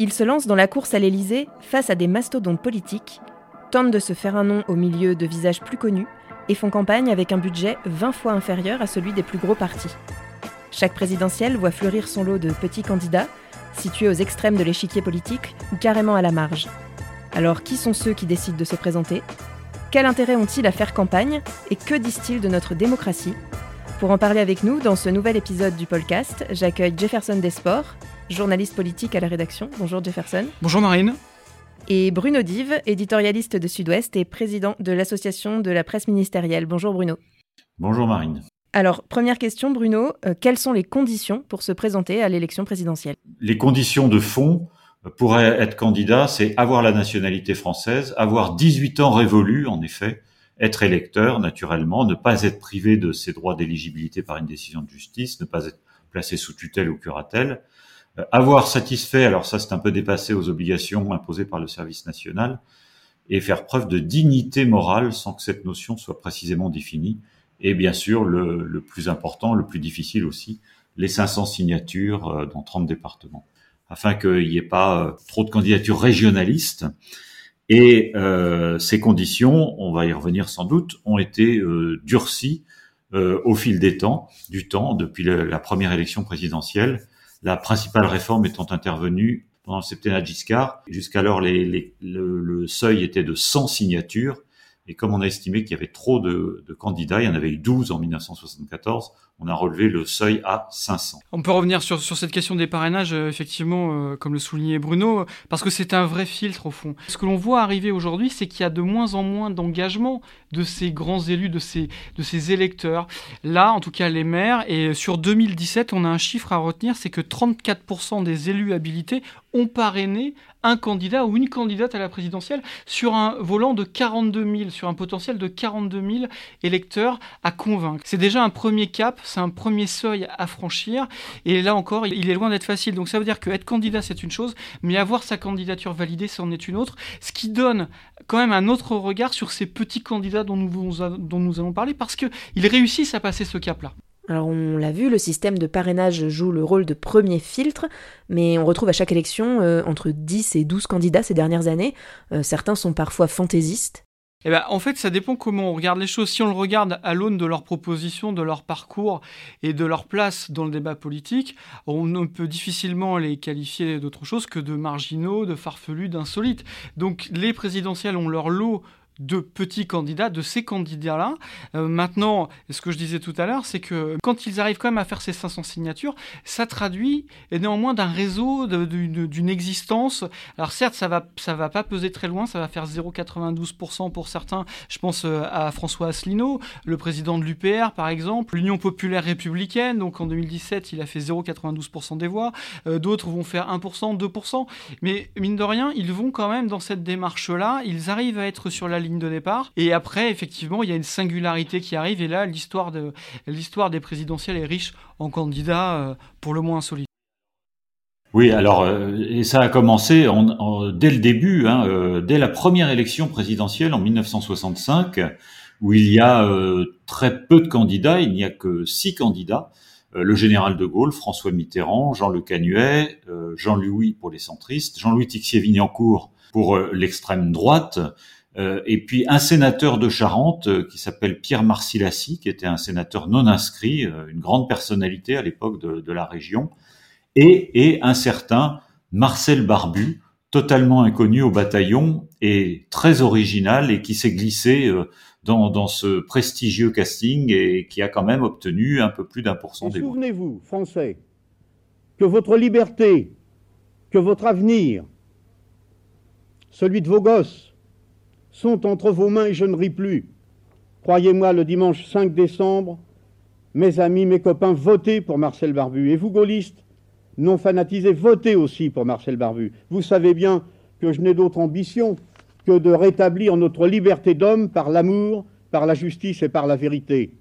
Ils se lancent dans la course à l'Élysée face à des mastodontes politiques, tentent de se faire un nom au milieu de visages plus connus et font campagne avec un budget 20 fois inférieur à celui des plus gros partis. Chaque présidentielle voit fleurir son lot de petits candidats, situés aux extrêmes de l'échiquier politique ou carrément à la marge. Alors qui sont ceux qui décident de se présenter? Quel intérêt ont-ils à faire campagne Et que disent-ils de notre démocratie? Pour en parler avec nous dans ce nouvel épisode du podcast, j'accueille Jefferson Desports, journaliste politique à la rédaction. Bonjour Jefferson. Bonjour Marine et Bruno Dive, éditorialiste de Sud-Ouest et président de l'Association de la presse ministérielle. Bonjour Bruno. Bonjour Marine. Alors, première question Bruno, euh, quelles sont les conditions pour se présenter à l'élection présidentielle? Les conditions de fond pour être candidat, c'est avoir la nationalité française, avoir 18 ans révolus en effet, être électeur naturellement, ne pas être privé de ses droits d'éligibilité par une décision de justice, ne pas être placé sous tutelle ou curatelle, euh, avoir satisfait, alors ça c'est un peu dépassé aux obligations imposées par le service national, et faire preuve de dignité morale sans que cette notion soit précisément définie. Et bien sûr, le, plus important, le plus difficile aussi, les 500 signatures euh, dans 30 départements, afin qu'il n'y ait pas euh, trop de candidatures régionalistes. Et euh, ces conditions, on va y revenir sans doute, ont été euh, durcies euh, au fil des temps, du temps, depuis la première élection présidentielle, la principale réforme étant intervenue pendant le septennat Giscard. Jusqu'alors, le, le, seuil était de 100 signatures. Et comme on a estimé qu'il y avait trop de, candidats, il y en avait eu 12 en 1974, on a relevé le seuil à 500. On peut revenir sur, cette question des parrainages, euh, effectivement, euh, comme le soulignait Bruno, parce que c'est un vrai filtre au fond. Ce que l'on voit arriver aujourd'hui, c'est qu'il y a de moins en moins d'engagement de ces grands élus, de ces électeurs. Là, en tout cas, les maires, et sur 2017, on a un chiffre à retenir, c'est que 34% des élus habilités ont parrainé un candidat ou une candidate à la présidentielle sur un volant de 42 000, sur un potentiel de 42 000 électeurs à convaincre. C'est déjà un premier cap, c'est un premier seuil à franchir, et là encore, il est loin d'être facile. Donc ça veut dire que être candidat, c'est une chose, mais avoir sa candidature validée, c'en est une autre, ce qui donne quand même un autre regard sur ces petits candidats dont nous, dont nous allons parler, parce qu'ils réussissent à passer ce cap-là. Alors on l'a vu, le système de parrainage joue le rôle de premier filtre, mais on retrouve à chaque élection euh, entre 10 et 12 candidats ces dernières années. Euh, certains sont parfois fantaisistes. Eh ben, en fait, ça dépend comment on regarde les choses. Si on le regarde à l'aune de leurs propositions, de leur parcours et de leur place dans le débat politique, on ne peut difficilement les qualifier d'autre chose que de marginaux, de farfelus, d'insolites. Donc les présidentielles ont leur lot de petits candidats, de ces candidats-là. Euh, maintenant, ce que je disais tout à l'heure, c'est que quand ils arrivent quand même à faire ces 500 signatures, ça traduit néanmoins d'un réseau, d'une existence. Alors certes, ça va, ça va pas peser très loin, ça va faire 0,92% pour certains. Je pense euh, à François Asselineau, le président de l'UPR par exemple, l'Union populaire républicaine. Donc en 2017, il a fait 0,92% des voix. Euh, D'autres vont faire 1%, 2%. Mais mine de rien, ils vont quand même dans cette démarche-là. Ils arrivent à être sur la ligne de départ. Et après, effectivement, il y a une singularité qui arrive. Et là, l'histoire de des présidentielles est riche en candidats euh, pour le moins insolites. Oui, alors euh, et ça a commencé en, en, dès le début, hein, euh, dès la première élection présidentielle en 1965, où il y a très peu de candidats, il n'y a que six candidats le général de Gaulle, François Mitterrand, Jean Le Canuet, Jean-Louis pour les centristes, Jean-Louis Tixier-Vignancourt pour l'extrême droite, et puis un sénateur de Charente euh, qui s'appelle Pierre Marcilassi, qui était un sénateur non inscrit, euh, une grande personnalité à l'époque de, la région, et, et, un certain Marcel Barbu, totalement inconnu au bataillon et très original et qui s'est glissé dans, dans, ce prestigieux casting et qui a quand même obtenu un peu plus d'un pour cent des voix. Souvenez-vous, Français, que votre liberté, que votre avenir, celui de vos gosses, sont entre vos mains et je ne ris plus. Croyez-moi, le dimanche 5 décembre, mes amis, mes copains, votez pour Marcel Barbu. Et vous, gaullistes, non fanatisés, votez aussi pour Marcel Barbu. Vous savez bien que je n'ai d'autre ambition que de rétablir notre liberté d'homme par l'amour, par la justice et par la vérité.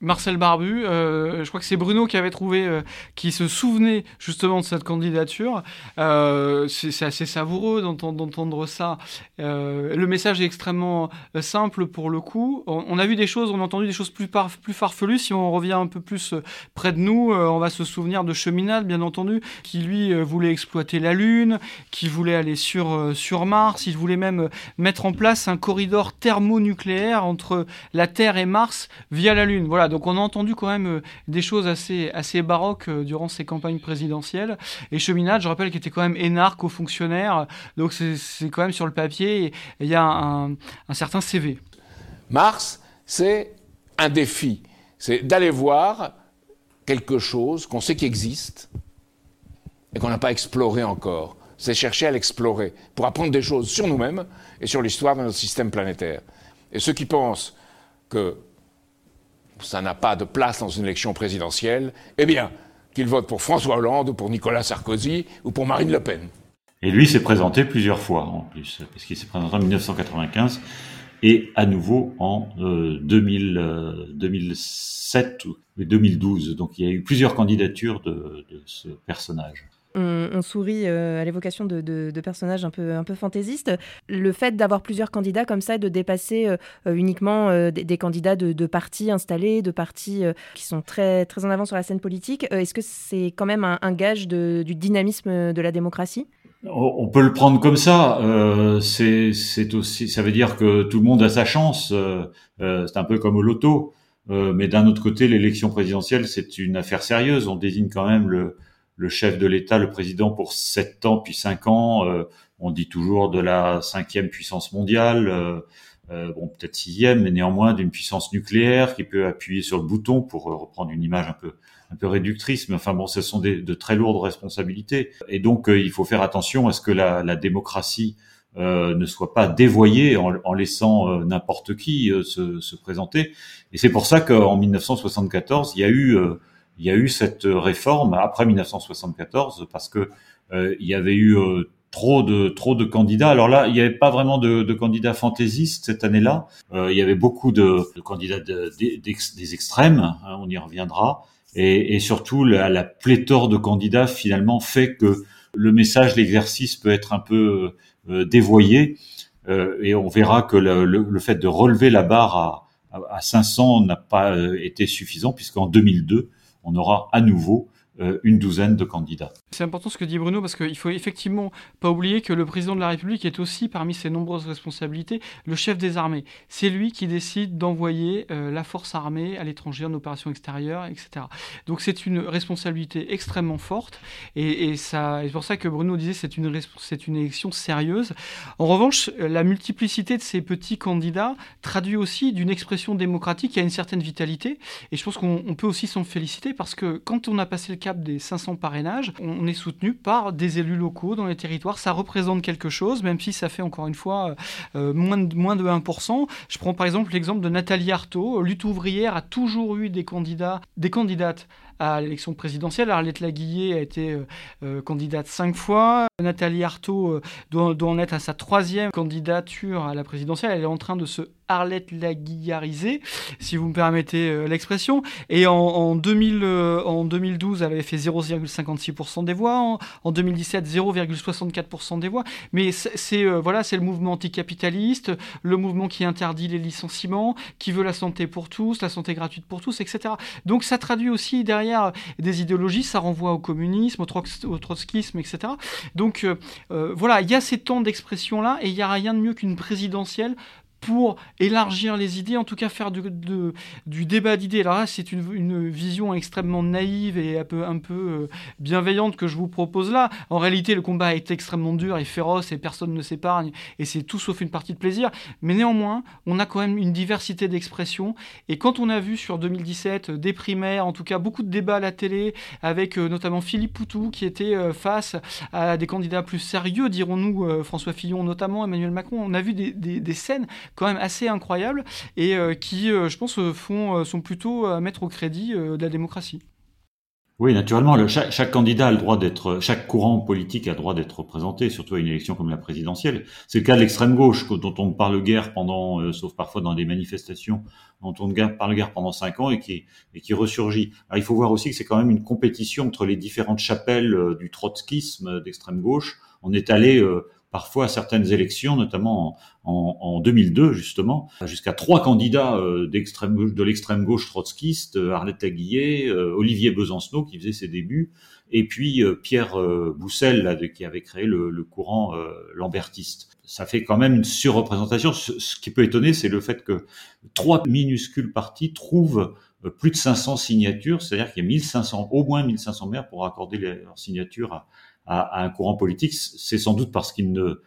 Marcel Barbu, euh, je crois que c'est Bruno qui avait trouvé, euh, qui se souvenait justement de cette candidature. Euh, c'est assez savoureux d'entendre ça. le message est extrêmement simple pour le coup. On, a vu des choses, on a entendu des choses plus, plus farfelues. Si on revient un peu plus près de nous, on va se souvenir de Cheminade, bien entendu, qui lui voulait exploiter la Lune, qui voulait aller sur, sur Mars, il voulait même mettre en place un corridor thermonucléaire entre la Terre et Mars via la Lune. Voilà, donc on a entendu quand même euh, des choses assez, assez baroques euh, durant ces campagnes présidentielles. Et Cheminade, je rappelle qu'il était quand même énarque aux fonctionnaires, donc c'est quand même sur le papier, il y a un, certain CV. Mars, c'est un défi, c'est d'aller voir quelque chose qu'on sait qui existe et qu'on n'a pas exploré encore. C'est chercher à l'explorer pour apprendre des choses sur nous-mêmes et sur l'histoire de notre système planétaire. Et ceux qui pensent que ça n'a pas de place dans une élection présidentielle, eh bien, qu'il vote pour François Hollande ou pour Nicolas Sarkozy ou pour Marine Le Pen. Et lui s'est présenté plusieurs fois en plus, parce qu'il s'est présenté en 1995 et à nouveau en 2000, 2007 ou 2012. Donc il y a eu plusieurs candidatures de ce personnage on, sourit euh, à l'évocation de, personnages un peu, un peu fantaisistes. Le fait d'avoir plusieurs candidats comme ça, de dépasser euh, euh, uniquement des, candidats de, partis installés, de partis qui sont très, très en avant sur la scène politique, est-ce que c'est quand même un, gage du dynamisme de la démocratie? On peut le prendre comme ça. c'est aussi, ça veut dire que tout le monde a sa chance. c'est un peu comme au loto. mais d'un autre côté, l'élection présidentielle, c'est une affaire sérieuse. On désigne quand même le, le chef de l'État, le président, pour sept ans puis cinq ans. Euh, on dit toujours de la cinquième puissance mondiale, euh, euh, bon peut-être sixième, mais néanmoins d'une puissance nucléaire qui peut appuyer sur le bouton pour reprendre une image un peu un peu réductrice, mais enfin bon, ce sont de très lourdes responsabilités. Et donc il faut faire attention à ce que la, la démocratie ne soit pas dévoyée en, en laissant n'importe qui se, se, présenter. Et c'est pour ça qu'en 1974, il y a eu il y a eu cette réforme après 1974 parce que euh, il y avait eu euh, trop de trop de candidats. Alors là, il n'y avait pas vraiment de, de candidats fantaisistes cette année-là. Euh, il y avait beaucoup de, de candidats des extrêmes, hein, on y reviendra, et, et surtout la, la, pléthore de candidats finalement fait que le message, l'exercice peut être un peu euh, dévoyé, et on verra que le, le, le, fait de relever la barre à, à 500 n'a pas été suffisant puisqu'en 2002 on aura à nouveau une douzaine de candidats. C'est important ce que dit Bruno parce qu'il faut effectivement pas oublier que le président de la République est aussi parmi ses nombreuses responsabilités le chef des armées. C'est lui qui décide d'envoyer euh, la force armée à l'étranger en opération extérieure, etc. Donc c'est une responsabilité extrêmement forte et, c'est pour ça que Bruno disait c'est une c'est une élection sérieuse. En revanche, la multiplicité de ces petits candidats traduit aussi d'une expression démocratique qui a une certaine vitalité et je pense qu'on peut aussi s'en féliciter parce que quand on a passé le cap des 500 parrainages, on est soutenu par des élus locaux dans les territoires. Ça représente quelque chose, même si ça fait encore une fois euh, moins, de, moins de 1%. Je prends par exemple l'exemple de Nathalie Arthaud. Lutte ouvrière a toujours eu des candidats, des candidates à l'élection présidentielle. Arlette Laguillet a été euh, euh, candidate cinq fois. Nathalie Arthaud doit, doit, en être à sa troisième candidature à la présidentielle. Elle est en train de se Arlette Laguillarisée, si vous me permettez euh, l'expression. Et en, 2000, euh, 2012, elle avait fait 0,56% des voix. En, 2017, 0,64% des voix. Mais c'est euh, voilà, le mouvement anticapitaliste, le mouvement qui interdit les licenciements, qui veut la santé pour tous, la santé gratuite pour tous, etc. Donc ça traduit aussi derrière des idéologies, ça renvoie au communisme, au, trotskisme, etc. Donc voilà, il y a ces temps d'expression-là et il n'y a rien de mieux qu'une présidentielle pour élargir les idées, en tout cas faire du, débat d'idées. Alors là, c'est une, vision extrêmement naïve et un peu, euh, bienveillante que je vous propose là. En réalité, le combat est extrêmement dur et féroce et personne ne s'épargne et c'est tout sauf une partie de plaisir. Mais néanmoins, on a quand même une diversité d'expressions. Et quand on a vu sur 2017 euh, des primaires, en tout cas beaucoup de débats à la télé, avec euh, notamment Philippe Poutou qui était face à des candidats plus sérieux, dirons-nous, François Fillon notamment, Emmanuel Macron, on a vu des scènes quand même assez incroyables et euh, qui, euh, je pense, euh, font, sont plutôt à mettre au crédit de la démocratie. Oui, naturellement, chaque, candidat a le droit d'être, chaque courant politique a le droit d'être représenté, surtout à une élection comme la présidentielle. C'est le cas de l'extrême gauche, dont on parle guère pendant, sauf parfois dans des manifestations, dont on parle guère pendant cinq ans et qui, et qui ressurgit. Il faut voir aussi que c'est quand même une compétition entre les différentes chapelles du trotskisme d'extrême gauche. On est allé parfois à certaines élections, notamment en, en, 2002 justement, jusqu'à trois candidats euh, de l'extrême gauche trotskiste, euh, Arlette Laguillet, euh, Olivier Besancenot qui faisait ses débuts, et puis Pierre Boussel là, qui avait créé le, le courant lambertiste. Ça fait quand même une surreprésentation. Ce, ce qui peut étonner, c'est le fait que trois minuscules partis trouvent plus de 500 signatures, c'est-à-dire qu'il y a 1500, au moins 1500 maires pour accorder leur signature à, à, un courant politique, c'est sans doute parce qu'il ne,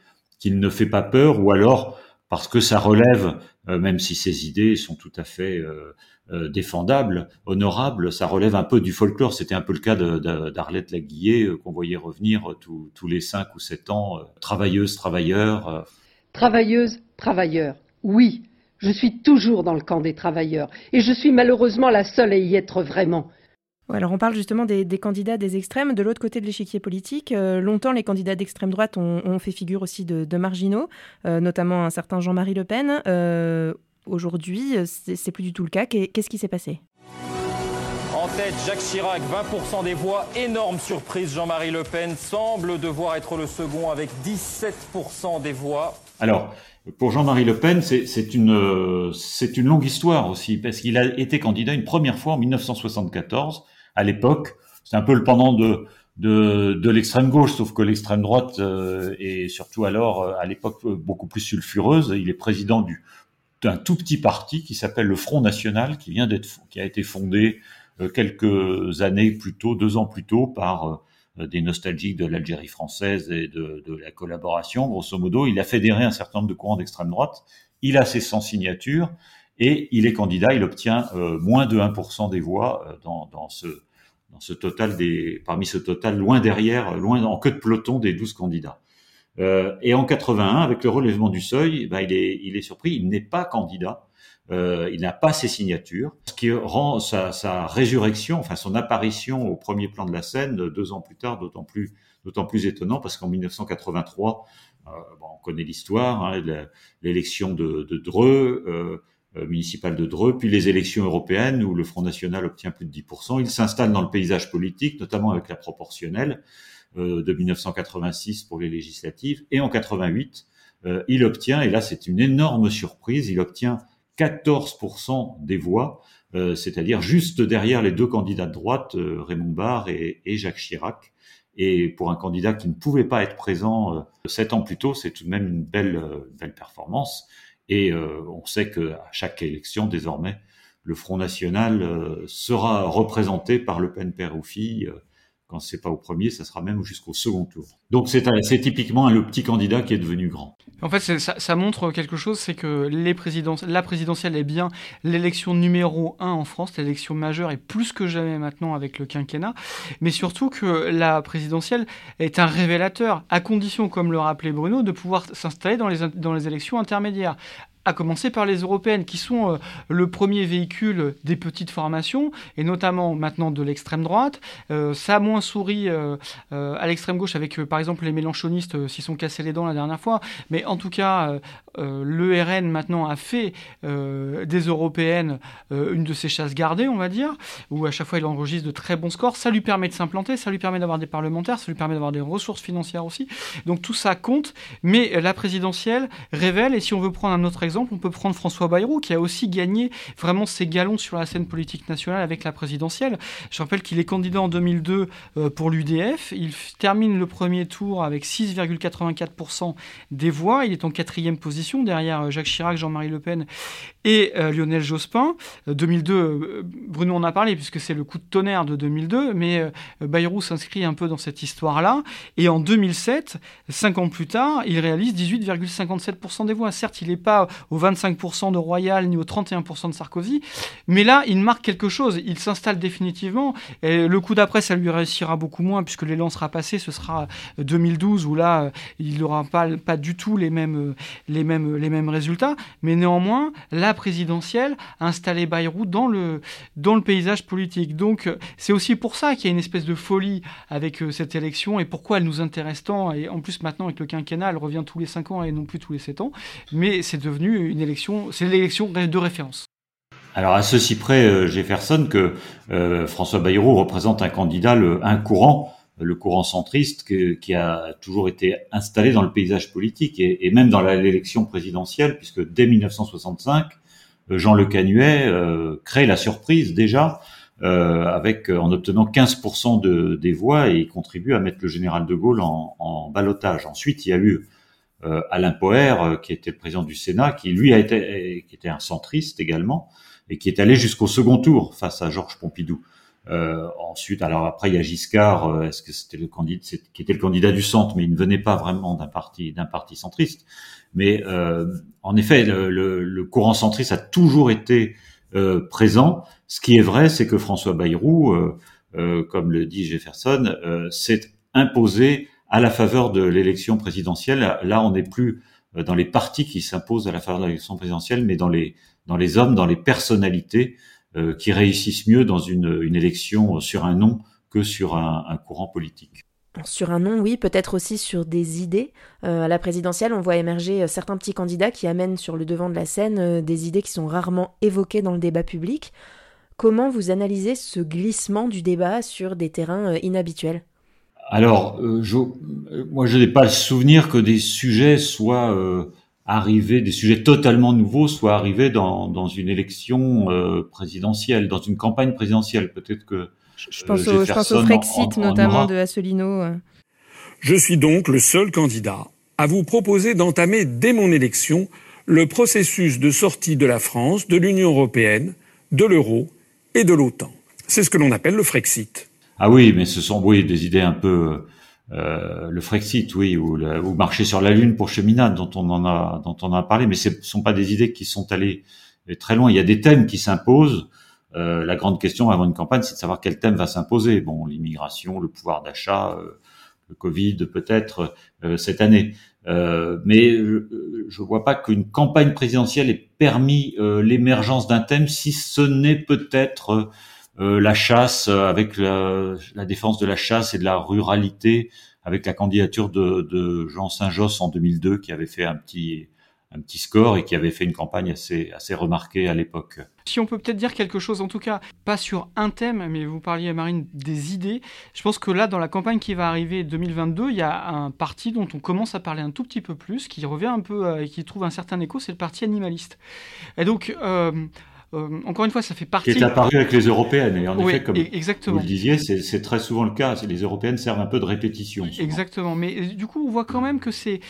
ne fait pas peur ou alors parce que ça relève, euh, même si ses idées sont tout à fait euh, euh, défendables, honorables, ça relève un peu du folklore. C'était un peu le cas d'Arlette Laguillet qu'on voyait revenir tous les cinq ou sept ans, travailleuse, travailleur. Travailleuse, travailleur, oui. Je suis toujours dans le camp des travailleurs et je suis malheureusement la seule à y être vraiment alors on parle justement des, candidats des extrêmes. De l'autre côté de l'échiquier politique, euh, longtemps les candidats d'extrême droite ont, fait figure aussi de, marginaux, euh, notamment un certain Jean-Marie Le Pen. Euh, aujourd'hui, c'est plus du tout le cas. Qu'est-ce qui s'est passé? En tête, Jacques Chirac, 20% des voix. Énorme surprise, Jean-Marie Le Pen semble devoir être le second avec 17% des voix. Alors, pour Jean-Marie Le Pen, c'est une, une longue histoire aussi, parce qu'il a été candidat une première fois en 1974 à l'époque. C'est un peu le pendant de, de, de l'extrême gauche, sauf que l'extrême droite euh, est surtout alors, euh, à l'époque, beaucoup plus sulfureuse. Il est président du, d'un tout petit parti qui s'appelle le Front National, qui vient d'être, qui a été fondé euh, quelques années plus tôt, deux ans plus tôt, par des nostalgiques de l'Algérie française et de, de, la collaboration. Grosso modo, il a fédéré un certain nombre de courants d'extrême droite. Il a ses 100 signatures et il est candidat. Il obtient moins de 1% des voix dans, dans ce dans ce total des, parmi ce total, loin derrière, loin en queue de peloton des 12 candidats. Euh, et en 81, avec le relèvement du seuil, ben, il, est, il est surpris, il n'est pas candidat, euh, il n'a pas ses signatures, ce qui rend sa, sa, résurrection, enfin son apparition au premier plan de la scène deux ans plus tard, d'autant plus, d'autant plus étonnant parce qu'en 1983, euh, bon, on connaît l'histoire, hein, l'élection de, de Dreux. Euh, municipal de Dreux, puis les élections européennes où le Front National obtient plus de 10%. Il s'installe dans le paysage politique, notamment avec la proportionnelle euh, de 1986 pour les législatives. Et en 88, euh, il obtient, et là c'est une énorme surprise, il obtient 14% des voix, c'est-à-dire juste derrière les deux candidats de droite, Raymond Barre et, Jacques Chirac. Et pour un candidat qui ne pouvait pas être présent sept ans plus tôt, c'est tout de même une belle, belle performance. Et euh, on sait qu'à chaque élection, désormais, le Front National euh, sera représenté par Le Pen père ou fille. Quand c'est pas au premier, ça sera même jusqu'au second tour. Donc c'est typiquement le petit candidat qui est devenu grand. En fait, ça, montre quelque chose, c'est que les la présidentielle est bien l'élection numéro un en France, l'élection majeure et plus que jamais maintenant avec le quinquennat, mais surtout que la présidentielle est un révélateur, à condition, comme le rappelait Bruno, de pouvoir s'installer dans les, dans les élections intermédiaires à commencer par les européennes, qui sont euh, le premier véhicule des petites formations, et notamment maintenant de l'extrême droite. Euh, ça a moins souri euh, à l'extrême gauche avec, par exemple, les mélanchonistes s'y sont cassés les dents la dernière fois, mais en tout cas, le RN maintenant a fait des européennes une de ses chasses gardées, on va dire, où à chaque fois il enregistre de très bons scores. Ça lui permet de s'implanter, ça lui permet d'avoir des parlementaires, ça lui permet d'avoir des ressources financières aussi. Donc tout ça compte, mais la présidentielle révèle, et si on veut prendre un autre exemple, on peut prendre François Bayrou, qui a aussi gagné vraiment ses galons sur la scène politique nationale avec la présidentielle. Je rappelle qu'il est candidat en 2002 euh, pour l'UDF. Il termine le premier tour avec 6,84% des voix. Il est en quatrième position derrière euh, Jacques Chirac, Jean-Marie Le Pen et euh, Lionel Jospin. 2002, Bruno en a parlé puisque c'est le coup de tonnerre de 2002, mais Bayrou s'inscrit un peu dans cette histoire-là. Et en 2007, cinq ans plus tard, il réalise 18,57% des voix. Certes, il n'est pas aux 25% de Royal ni aux 31% de Sarkozy. Mais là, il marque quelque chose. Il s'installe définitivement. Le coup d'après, ça lui réussira beaucoup moins puisque l'élan sera passé. Ce sera 2012 où là, il n'aura pas, pas du tout les mêmes, les, mêmes, résultats. Mais néanmoins, la présidentielle a installé Bayrou dans le, dans le paysage politique. Donc c'est aussi pour ça qu'il y a une espèce de folie avec cette élection et pourquoi elle nous intéresse tant. Et en plus maintenant avec le quinquennat, elle revient tous les 5 ans et non plus tous les 7 ans. Mais c'est devenu une élection, c'est l'élection de référence. Alors à ceci près, Jefferson, que François Bayrou représente un candidat, un courant le courant centriste qui a toujours été installé dans le paysage politique et, même dans l'élection présidentielle, puisque dès 1965, euh, Jean Le Canuet euh, crée la surprise déjà euh, avec en obtenant 15% de, des voix et il contribue à mettre le général de Gaulle en, en balotage. Ensuite, il y a eu Alain Poher, qui était le président du Sénat, qui lui a été, qui était un centriste également, et qui est allé jusqu'au second tour face à Georges Pompidou. Euh, ensuite, alors après il y a Giscard, euh, est-ce que c'était le candidat qui était le candidat du centre, mais il ne venait pas vraiment d'un parti d'un parti centriste. Mais euh, en effet, le, le, le, courant centriste a toujours été euh, présent. Ce qui est vrai, c'est que François Bayrou, euh, comme le dit Jefferson, s'est imposé à la faveur de l'élection présidentielle. Là, on n'est plus dans les partis qui s'imposent à la faveur de l'élection présidentielle, mais dans les dans les hommes, dans les personnalités euh, qui réussissent mieux dans une, une, élection sur un nom que sur un, un courant politique. Sur un nom, oui, peut-être aussi sur des idées. Euh, à la présidentielle, on voit émerger euh, certains petits candidats qui amènent sur le devant de la scène des idées qui sont rarement évoquées dans le débat public. Comment vous analysez ce glissement du débat sur des terrains inhabituels? Alors, je, moi, je n'ai pas le souvenir que des sujets soient arriver, des sujets totalement nouveaux soient arrivés dans, dans une élection euh, présidentielle, dans une campagne présidentielle. Peut-être que je pense, euh, au, je pense au Frexit notamment de Asselineau. Euh. Je suis donc le seul candidat à vous proposer d'entamer dès mon élection le processus de sortie de la France de l'Union européenne, de l'euro et de l'OTAN. C'est ce que l'on appelle le Frexit. Ah oui, mais ce sont oui des idées un peu euh, le Frexit, oui, ou, ou, marcher sur la Lune pour cheminade, dont on en a, dont on a parlé, mais ce sont pas des idées qui sont allées très loin. Il y a des thèmes qui s'imposent. Euh, la grande question avant une campagne, c'est de savoir quel thème va s'imposer. Bon, l'immigration, le pouvoir d'achat, euh, le Covid peut-être euh, cette année. mais je ne vois pas qu'une campagne présidentielle ait permis l'émergence d'un thème, si ce n'est peut-être euh, la chasse euh, avec la, défense de la chasse et de la ruralité avec la candidature de, Jean Saint-Josse en 2002 qui avait fait un petit un petit score et qui avait fait une campagne assez, assez remarquée à l'époque. Si on peut peut-être dire quelque chose, en tout cas, pas sur un thème, mais vous parliez, Marine, des idées. Je pense que là, dans la campagne qui va arriver 2022, il y a un parti dont on commence à parler un tout petit peu plus, qui revient un peu euh, et qui trouve un certain écho, c'est le parti animaliste. Et donc, euh, encore une fois, ça fait partie. Qui est apparu avec les européennes. Et en effet, comme exactement. vous le disiez, c'est très souvent le cas. Les européennes servent un peu de répétition. Exactement. Mais euh, du coup, on voit quand même que c'est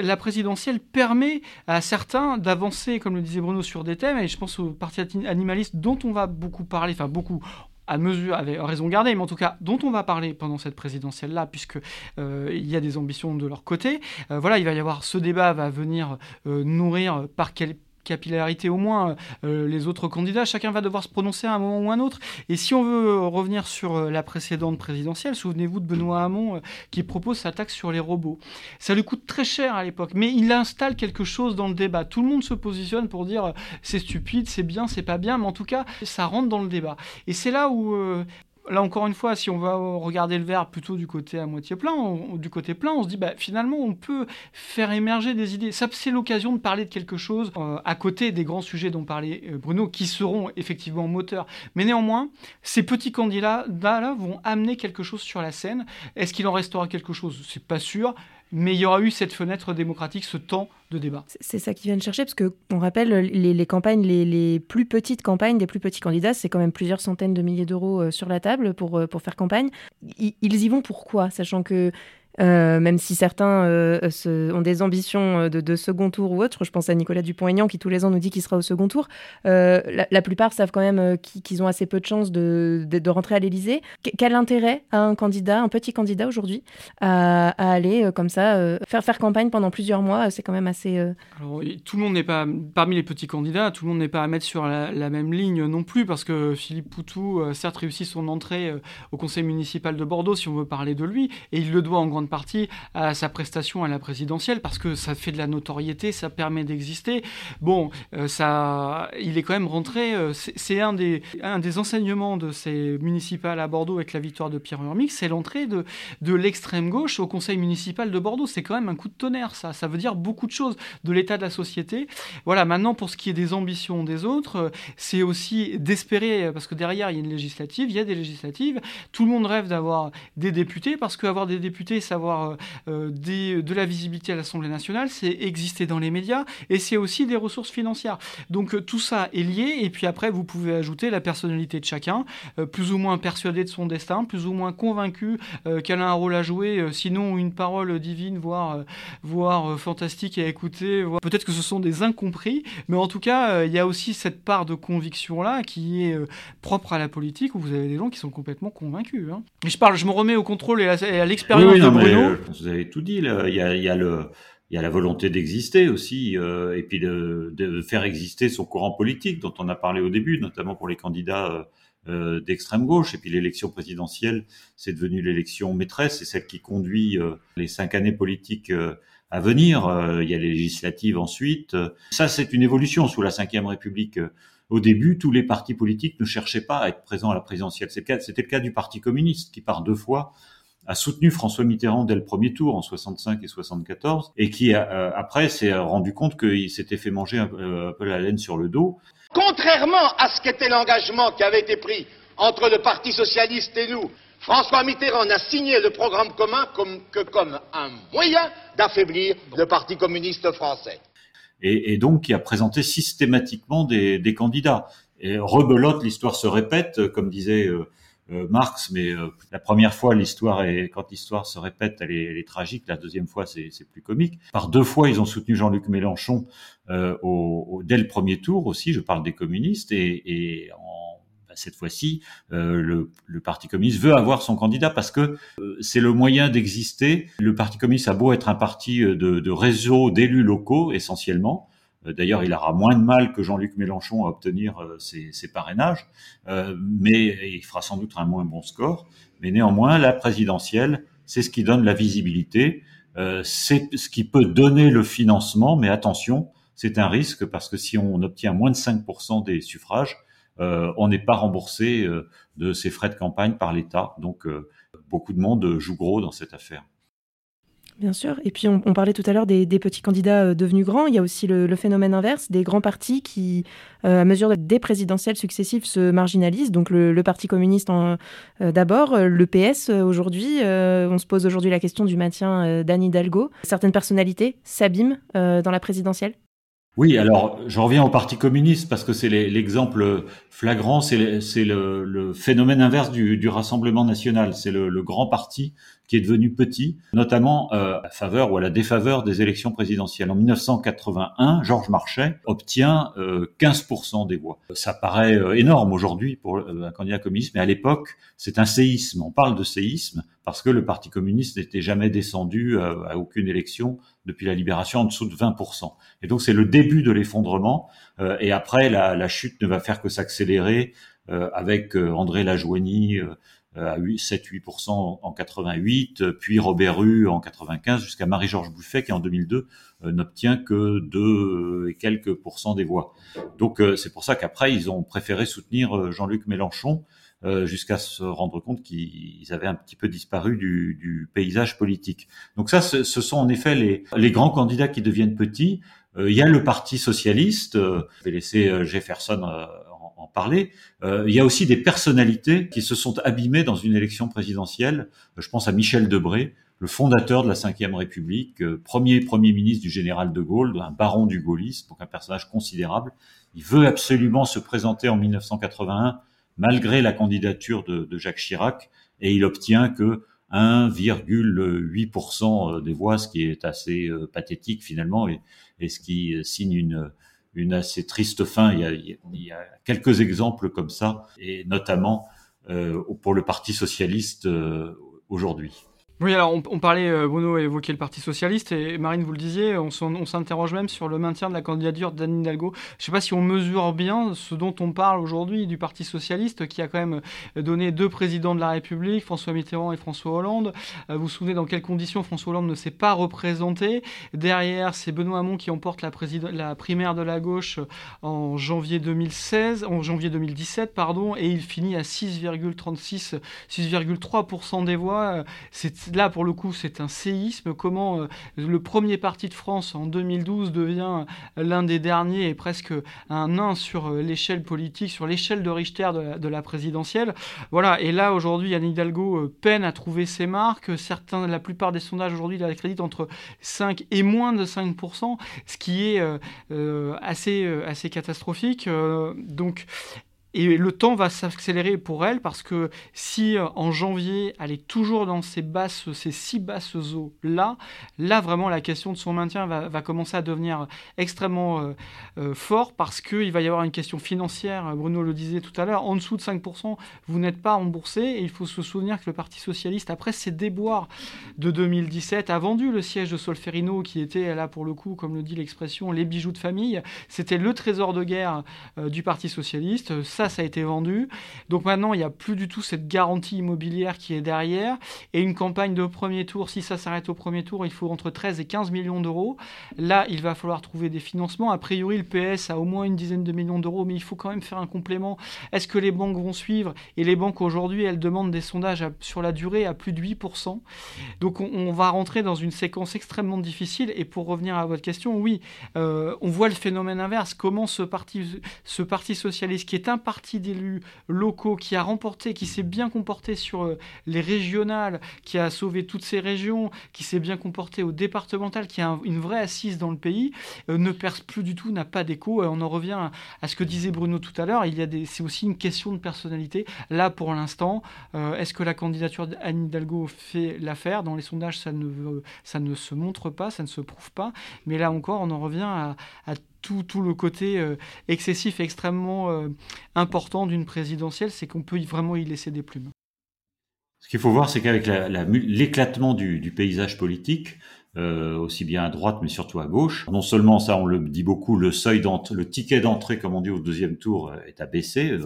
la présidentielle permet à certains d'avancer, comme le disait Bruno, sur des thèmes. Et je pense au parti animaliste dont on va beaucoup parler, enfin beaucoup à mesure, avec raison gardée, mais en tout cas dont on va parler pendant cette présidentielle-là, puisque euh, il y a des ambitions de leur côté. voilà, il va y avoir ce débat va venir nourrir par quel capillarité au moins euh, les autres candidats. Chacun va devoir se prononcer à un moment ou à un autre. Et si on veut revenir sur euh, la précédente présidentielle, souvenez-vous de Benoît Hamon euh, qui propose sa taxe sur les robots. Ça lui coûte très cher à l'époque, mais il installe quelque chose dans le débat. Tout le monde se positionne pour dire c'est stupide, c'est bien, c'est pas bien, mais en tout cas, ça rentre dans le débat. Et c'est là où là encore une fois, si on va regarder le verre plutôt du côté à moitié plein, du côté plein, on se dit bah, finalement on peut faire émerger des idées. Ça c'est l'occasion de parler de quelque chose euh, à côté des grands sujets dont parlait euh, Bruno, qui seront effectivement moteurs. Mais néanmoins, ces petits candidats là vont amener quelque chose sur la scène. Est-ce qu'il en restera quelque chose? C'est pas sûr mais il y aura eu cette fenêtre démocratique, ce temps de débat. C'est ça qu'ils viennent chercher, parce qu'on rappelle, les, campagnes, les, plus petites campagnes des plus petits candidats, c'est quand même plusieurs centaines de milliers d'euros euh, sur la table pour, euh, pour faire campagne. Ils, ils y vont pourquoi Sachant que euh, même si certains euh, ont des ambitions euh, de, second tour ou autre. Je pense à Nicolas Dupont-Aignan qui tous les ans nous dit qu'il sera au second tour. la, plupart savent quand même qu'ils ont assez peu de chances de, de, rentrer à l'Élysée. Quel intérêt a un candidat, un petit candidat aujourd'hui, à, aller comme ça faire faire campagne pendant plusieurs mois? C'est quand même assez. Alors, tout le monde n'est pas parmi les petits candidats. Tout le monde n'est pas à mettre sur la, même ligne non plus parce que Philippe Poutou, certes, réussit son entrée au conseil municipal de Bordeaux, si on veut parler de lui, et il le doit en grande grande partie à sa prestation à la présidentielle parce que ça fait de la notoriété, ça permet d'exister. Bon, euh, ça, il est quand même rentré. Euh, c'est un des, un des enseignements de ces municipales à Bordeaux avec la victoire de Pierre Urmic, c'est l'entrée de, de l'extrême gauche au conseil municipal de Bordeaux. C'est quand même un coup de tonnerre, ça. Ça veut dire beaucoup de choses de l'état de la société. Voilà, maintenant, pour ce qui est des ambitions des autres, euh, c'est aussi d'espérer, parce que derrière, il y a une législative, il y a des législatives. Tout le monde rêve d'avoir des députés, parce qu'avoir des députés, savoir euh, des, de la visibilité à l'Assemblée nationale, c'est exister dans les médias, et c'est aussi des ressources financières. Donc euh, tout ça est lié, et puis après, vous pouvez ajouter la personnalité de chacun, plus ou moins persuadé de son destin, plus ou moins convaincu qu'elle a un rôle à jouer, sinon une parole divine, voire, voire fantastique à écouter. Peut-être que ce sont des incompris, mais en tout cas, il y a aussi cette part de conviction-là qui est propre à la politique, où vous avez des gens qui sont complètement convaincus. Hein. Et je parle, je me remets au contrôle et à, l'expérience de Euh, vous avez tout dit. Il y a, y a le il y a la volonté d'exister aussi, euh, et puis de, de, faire exister son courant politique dont on a parlé au début, notamment pour les candidats euh, d'extrême gauche. Et puis l'élection présidentielle, c'est devenu l'élection maîtresse, c'est celle qui conduit euh, les cinq années politiques euh, à venir. il y a les législatives ensuite. Ça, c'est une évolution sous la Ve République au début, tous les partis politiques ne cherchaient pas à être présents à la présidentielle. C'était le cas du Parti communiste, qui par deux fois a soutenu François Mitterrand dès le premier tour en 65 et 74, et qui euh, après s'est rendu compte qu'il s'était fait manger un, peu la laine sur le dos. Contrairement à ce qu'était l'engagement qui avait été pris entre le Parti socialiste et nous, François Mitterrand n'a signé le programme commun comme, que comme un moyen d'affaiblir le Parti communiste français et, et, donc qui a présenté systématiquement des, des candidats. Et rebelote, l'histoire se répète, comme disait euh, euh Marx, mais euh, la première fois, l'histoire est, quand l'histoire se répète, elle est, elle est, tragique. La deuxième fois, c'est plus comique. Par deux fois, ils ont soutenu Jean-Luc Mélenchon euh, au, au, dès le premier tour aussi. Je parle des communistes et, et bah, cette fois-ci, euh, le, le, Parti communiste veut avoir son candidat parce que euh, c'est le moyen d'exister. Le Parti communiste a beau être un parti euh, de, de réseau d'élus locaux essentiellement. D'ailleurs, il aura moins de mal que Jean-Luc Mélenchon à obtenir ses, ses parrainages, mais il fera sans doute un moins bon score. Mais néanmoins, la présidentielle, c'est ce qui donne la visibilité, c'est ce qui peut donner le financement, mais attention, c'est un risque parce que si on obtient moins de 5% des suffrages, euh, on n'est pas remboursé euh, de ces frais de campagne par l'État. Donc euh, beaucoup de monde joue gros dans cette affaire. Bien sûr. Et puis, on, parlait tout à l'heure des, petits candidats devenus grands. Il y a aussi le, phénomène inverse, des grands partis qui, à mesure des présidentielles successives, se marginalisent. Donc, le, Parti communiste d'abord, le PS aujourd'hui. on se pose aujourd'hui la question du maintien d'Anne Hidalgo. Certaines personnalités s'abîment dans la présidentielle oui, alors je reviens au Parti communiste parce que c'est l'exemple flagrant, c'est le, phénomène inverse du, Rassemblement national. C'est le, grand parti qui est devenu petit, notamment euh, à faveur ou à la défaveur des élections présidentielles. En 1981, Georges Marchais obtient euh, 15% des voix. Ça paraît euh, énorme aujourd'hui pour euh, un candidat communiste, mais à l'époque, c'est un séisme. On parle de séisme parce que le Parti communiste n'était jamais descendu à, à aucune élection depuis la libération en dessous de 20%. Et donc c'est le début de l'effondrement. Euh, et après, la, la, chute ne va faire que s'accélérer euh, avec euh, André Lajoigny à 7-8% en 88, puis Robert Rue en 95, jusqu'à Marie-Georges Bouffet qui en 2002 n'obtient que 2 et quelques pourcents des voix. Donc c'est pour ça qu'après ils ont préféré soutenir Jean-Luc Mélenchon euh, jusqu'à se rendre compte qu'ils avaient un petit peu disparu du, du paysage politique. Donc ça, ce, sont en effet les, les grands candidats qui deviennent petits. Euh, il y a le Parti socialiste, euh, je vais laisser Jefferson parler. il y a aussi des personnalités qui se sont abîmées dans une élection présidentielle. Je pense à Michel Debré, le fondateur de la Ve République, premier premier ministre du général de Gaulle, un baron du gaullisme, donc un personnage considérable. Il veut absolument se présenter en 1981 malgré la candidature de, Jacques Chirac, et il obtient que 1,8% des voix, ce qui est assez euh, pathétique finalement, et ce qui signe une, une assez triste fin. Il y, a, y, a, quelques exemples comme ça, et notamment euh, pour le Parti socialiste euh, aujourd'hui. Oui, alors on, parlait, euh, Bruno évoquait le Parti Socialiste, et Marine, vous le disiez, on s'interroge même sur le maintien de la candidature d'Anne Hidalgo. Je ne sais pas si on mesure bien ce dont on parle aujourd'hui du Parti Socialiste, qui a quand même donné deux présidents de la République, François Mitterrand et François Hollande. Euh, vous vous souvenez dans quelles conditions François Hollande ne s'est pas représenté? Derrière, c'est Benoît Hamon qui emporte la, la primaire de la gauche en janvier 2016, en janvier 2017, pardon, et il finit à 6,36, 6,3% des voix. C'est là, pour le coup, c'est un séisme. Comment euh, le premier parti de France en 2012 devient l'un des derniers et presque un nain sur euh, l'échelle politique, sur l'échelle de Richter de la, présidentielle. Voilà. Et là, aujourd'hui, Anne Hidalgo euh, peine à trouver ses marques. La plupart des sondages aujourd'hui la créditent entre 5 et moins de 5%, ce qui est assez, assez catastrophique. donc, et le temps va s'accélérer pour elle parce que si euh, en janvier elle est toujours dans ces basses, ces six basses eaux là, là vraiment la question de son maintien va, commencer à devenir extrêmement euh, euh, fort parce qu'il va y avoir une question financière. Bruno le disait tout à l'heure, en dessous de 5%, vous n'êtes pas remboursé. Et il faut se souvenir que le Parti socialiste, après ses déboires de 2017, a vendu le siège de Solferino qui était là pour le coup, comme le dit l'expression, les bijoux de famille. C'était le trésor de guerre du Parti socialiste. Ça, a été vendu. Donc maintenant, il n'y a plus du tout cette garantie immobilière qui est derrière. Et une campagne de premier tour, si ça s'arrête au premier tour, il faut entre 13 et 15 millions d'euros. Là, il va falloir trouver des financements. A priori, le PS a au moins une dizaine de millions d'euros, mais il faut quand même faire un complément. Est-ce que les banques vont suivre? Et les banques aujourd'hui, elles demandent des sondages sur la durée à plus de 8%. Donc on, va rentrer dans une séquence extrêmement difficile. Et pour revenir à votre question, oui, euh, on voit le phénomène inverse. Comment ce parti, ce parti socialiste, qui est un parti d'élus locaux qui a remporté, qui s'est bien comporté sur euh, les régionales, qui a sauvé toutes ces régions, qui s'est bien comporté au départemental, qui a une vraie assise dans le pays, euh, ne perce plus du tout, n'a pas d'écho. on en revient à, ce que disait Bruno tout à l'heure. Il y a des, c'est aussi une question de personnalité. Là, pour l'instant, euh, est-ce que la candidature d'Anne Hidalgo fait l'affaire? Dans les sondages, ça ne, ça ne se montre pas, ça ne se prouve pas. Mais là encore, on en revient à, à tout, le côté euh, excessif et extrêmement euh, important d'une présidentielle, c'est qu'on peut vraiment y laisser des plumes. Ce qu'il faut voir, c'est qu'avec l'éclatement du, paysage politique, euh, aussi bien à droite mais surtout à gauche, non seulement ça, on le dit beaucoup, le seuil le ticket d'entrée, comme on dit au deuxième tour, est abaissé,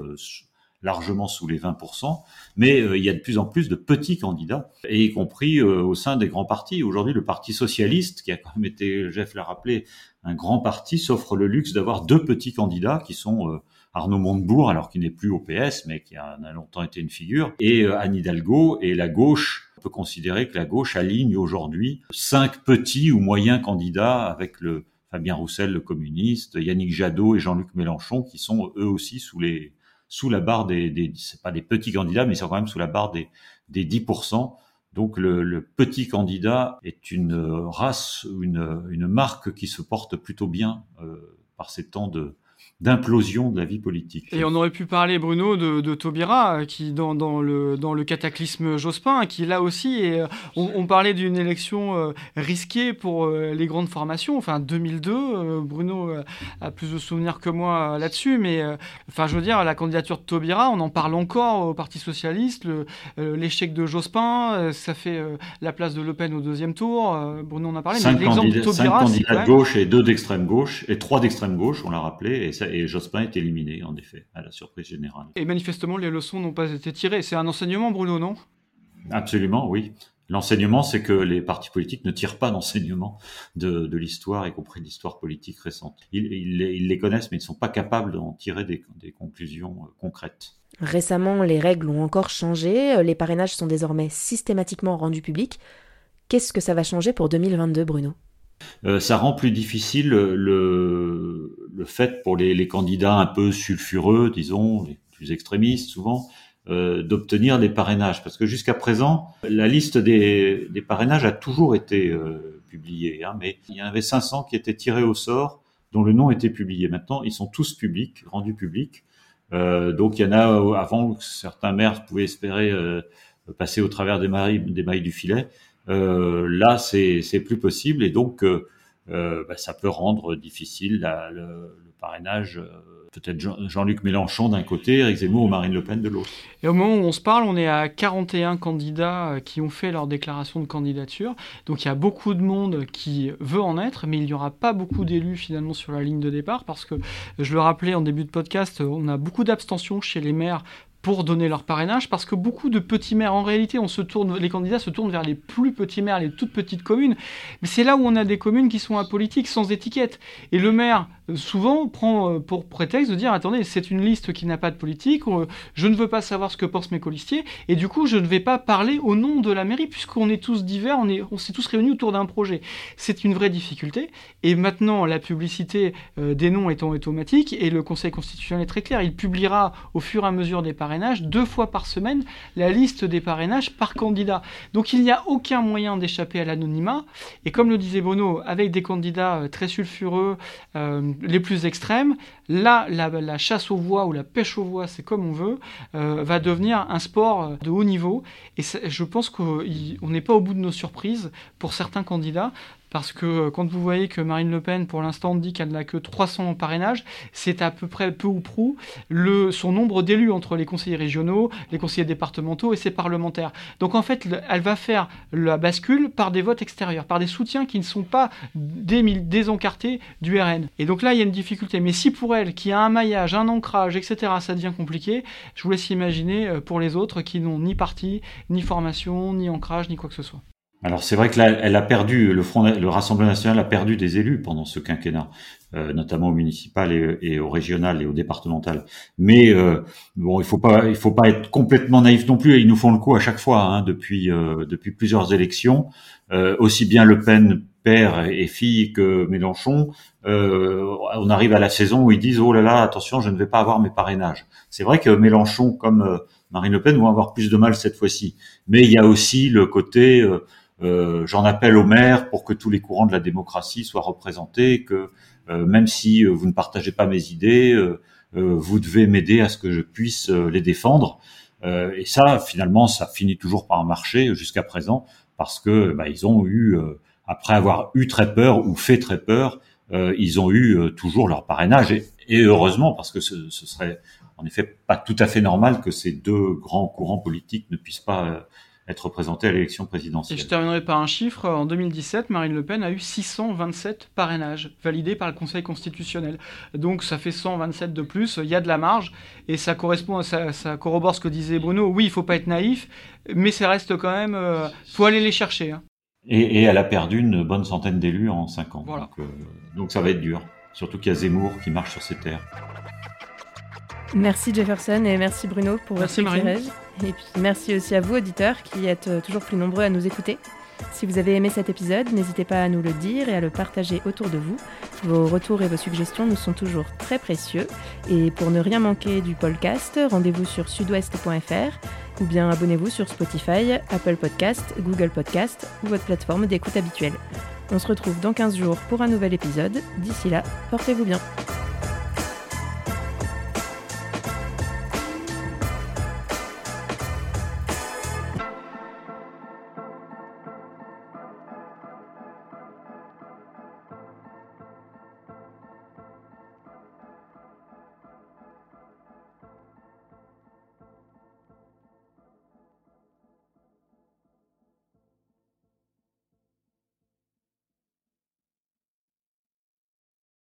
largement sous les 20%, mais il y a de plus en plus de petits candidats, et y compris au sein des grands partis. Aujourd'hui, le Parti socialiste, qui a quand même été, Jeff l'a rappelé, un grand parti s'offre le luxe d'avoir deux petits candidats qui sont euh, Arnaud Montebourg, alors qu'il n'est plus au PS, mais qui a, longtemps été une figure, et euh, Anne Hidalgo, et la gauche, on peut considérer que la gauche aligne aujourd'hui cinq petits ou moyens candidats avec le Fabien Roussel, le communiste, Yannick Jadot et Jean-Luc Mélenchon, qui sont eux aussi sous les sous la barre des, des c'est pas des petits candidats, mais ils sont quand même sous la barre des, des 10%. Donc le, petit candidat est une race, une, une marque qui se porte plutôt bien euh, par ces temps de, d'implosion de la vie politique. Et on aurait pu parler, Bruno, de, de Taubira, qui dans, dans, le, dans le cataclysme Jospin, qui là aussi, est, euh, on, parlait d'une élection euh, risquée pour euh, les grandes formations. Enfin, 2002, Bruno a plus de souvenirs que moi là-dessus, mais enfin, je veux dire, la candidature de Taubira, on en parle encore au Parti Socialiste, l'échec de Jospin, ça fait la place de Le Pen au deuxième tour. Bruno en a parlé, cinq mais l'exemple de Taubira... Cinq candidats de gauche et deux d'extrême gauche, et trois d'extrême gauche, on l'a rappelé, et ça et Jospin est éliminé, en effet, à la surprise générale. Et manifestement, les leçons n'ont pas été tirées. C'est un enseignement, Bruno, non? Absolument, oui. L'enseignement, c'est que les partis politiques ne tirent pas d'enseignement de, l'histoire, y compris de l'histoire politique récente. Ils, les connaissent, mais ils ne sont pas capables d'en tirer des, des conclusions euh, concrètes. Récemment, les règles ont encore changé. Les parrainages sont désormais systématiquement rendus publics. Qu'est-ce que ça va changer pour 2022, Bruno? Euh, ça rend plus difficile le, le fait pour les, les, candidats un peu sulfureux, disons, les plus extrémistes souvent, euh, d'obtenir des parrainages. Parce que jusqu'à présent, la liste des, des, parrainages a toujours été euh, publiée, hein, mais il y en avait 500 qui étaient tirés au sort, dont le nom était publié. Maintenant, ils sont tous publics, rendus publics. Euh, donc il y en a avant certains maires pouvaient espérer passer au travers des mailles, des mailles du filet. Euh, là, c'est plus possible et donc euh, euh, bah, ça peut rendre difficile le, le, parrainage peut-être Jean-Luc Mélenchon d'un côté, Éric Zemmour ou Marine Le Pen de l'autre. Et au moment où on se parle, on est à 41 candidats qui ont fait leur déclaration de candidature. Donc il y a beaucoup de monde qui veut en être, mais il n'y aura pas beaucoup d'élus finalement sur la ligne de départ parce que, je le rappelais en début de podcast, on a beaucoup d'abstention chez les maires pour donner leur parrainage, parce que beaucoup de petits maires, en réalité, on se tourne, les candidats se tournent vers les plus petits maires, les toutes petites communes, mais c'est là où on a des communes qui sont apolitiques, sans étiquette. Et le maire, souvent prend euh, pour prétexte de dire attendez, c'est une liste qui n'a pas de politique, euh, je ne veux pas savoir ce que pensent mes colistiers, et du coup, je ne vais pas parler au nom de la mairie, puisqu'on est tous divers, on, est, on s'est tous réunis autour d'un projet. C'est une vraie difficulté, et maintenant, la publicité euh, des noms étant automatique, et le Conseil constitutionnel est très clair, il publiera au fur et à mesure des parrainages, deux fois par semaine, la liste des parrainages par candidat. Donc il n'y a aucun moyen d'échapper à l'anonymat, et comme le disait Bruno, avec des candidats très sulfureux, les plus extrêmes, là, la, chasse aux voix ou la pêche aux voix, c'est comme on veut, euh, va devenir un sport de haut niveau. Et je pense qu'on n'est pas au bout de nos surprises pour certains candidats. Parce que euh, quand vous voyez que Marine Le Pen, pour l'instant, dit qu'elle n'a que 300 parrainages, c'est à peu près peu ou prou son nombre d'élus entre les conseillers régionaux, les conseillers départementaux et ses parlementaires. Donc en fait, elle va faire la bascule par des votes extérieurs, par des soutiens qui ne sont pas désencartés du RN. Et donc là, il y a une difficulté. Mais si pour elle, qui a un maillage, un ancrage, etc., ça devient compliqué, je vous laisse imaginer euh, pour les autres qui n'ont ni parti, ni formation, ni ancrage, ni quoi que ce soit. Alors c'est vrai que là, elle a perdu le Front, le Rassemblement national a perdu des élus pendant ce quinquennat, euh, notamment au municipal et, au régional et au départemental. Mais euh, bon, il faut pas, il faut pas être complètement naïf non plus. Ils nous font le coup à chaque fois hein, depuis euh, depuis plusieurs élections, aussi bien Le Pen père et fille que Mélenchon. on arrive à la saison où ils disent oh là là, attention, je ne vais pas avoir mes parrainages. C'est vrai que Mélenchon comme Marine Le Pen vont avoir plus de mal cette fois-ci. Mais il y a aussi le côté euh, j'en appelle au maire pour que tous les courants de la démocratie soient représentés, que euh, même si euh, vous ne partagez pas mes idées, vous devez m'aider à ce que je puisse les défendre. et ça, finalement, ça finit toujours par marcher jusqu'à présent parce que bah, ils ont eu, après avoir eu très peur ou fait très peur, ils ont eu toujours leur parrainage et, et heureusement parce que ce, ce, serait en effet pas tout à fait normal que ces deux grands courants politiques ne puissent pas être représenté à l'élection présidentielle. Et je terminerai par un chiffre. En 2017, Marine Le Pen a eu 627 parrainages validés par le Conseil constitutionnel. Donc ça fait 127 de plus. Il y a de la marge et ça correspond, ça, ça corrobore ce que disait Bruno. Oui, il faut pas être naïf, mais ça reste quand même. Euh, faut aller les chercher. Hein. Et, et, elle a perdu une bonne centaine d'élus en 5 ans. Voilà. Donc, euh, donc ça va être dur. Surtout qu'il y a Zemmour qui marche sur ses terres. Merci Jefferson et merci Bruno pour merci votre éclairage. Et puis merci aussi à vous auditeurs qui êtes euh, toujours plus nombreux à nous écouter. Si vous avez aimé cet épisode, n'hésitez pas à nous le dire et à le partager autour de vous. Vos retours et vos suggestions nous sont toujours très précieux. Et pour ne rien manquer du podcast, rendez-vous sur sudouest.fr ou bien abonnez-vous sur Spotify, Apple Podcast, Google Podcast ou votre plateforme d'écoute habituelle. On se retrouve dans 15 jours pour un nouvel épisode. D'ici là, portez-vous bien.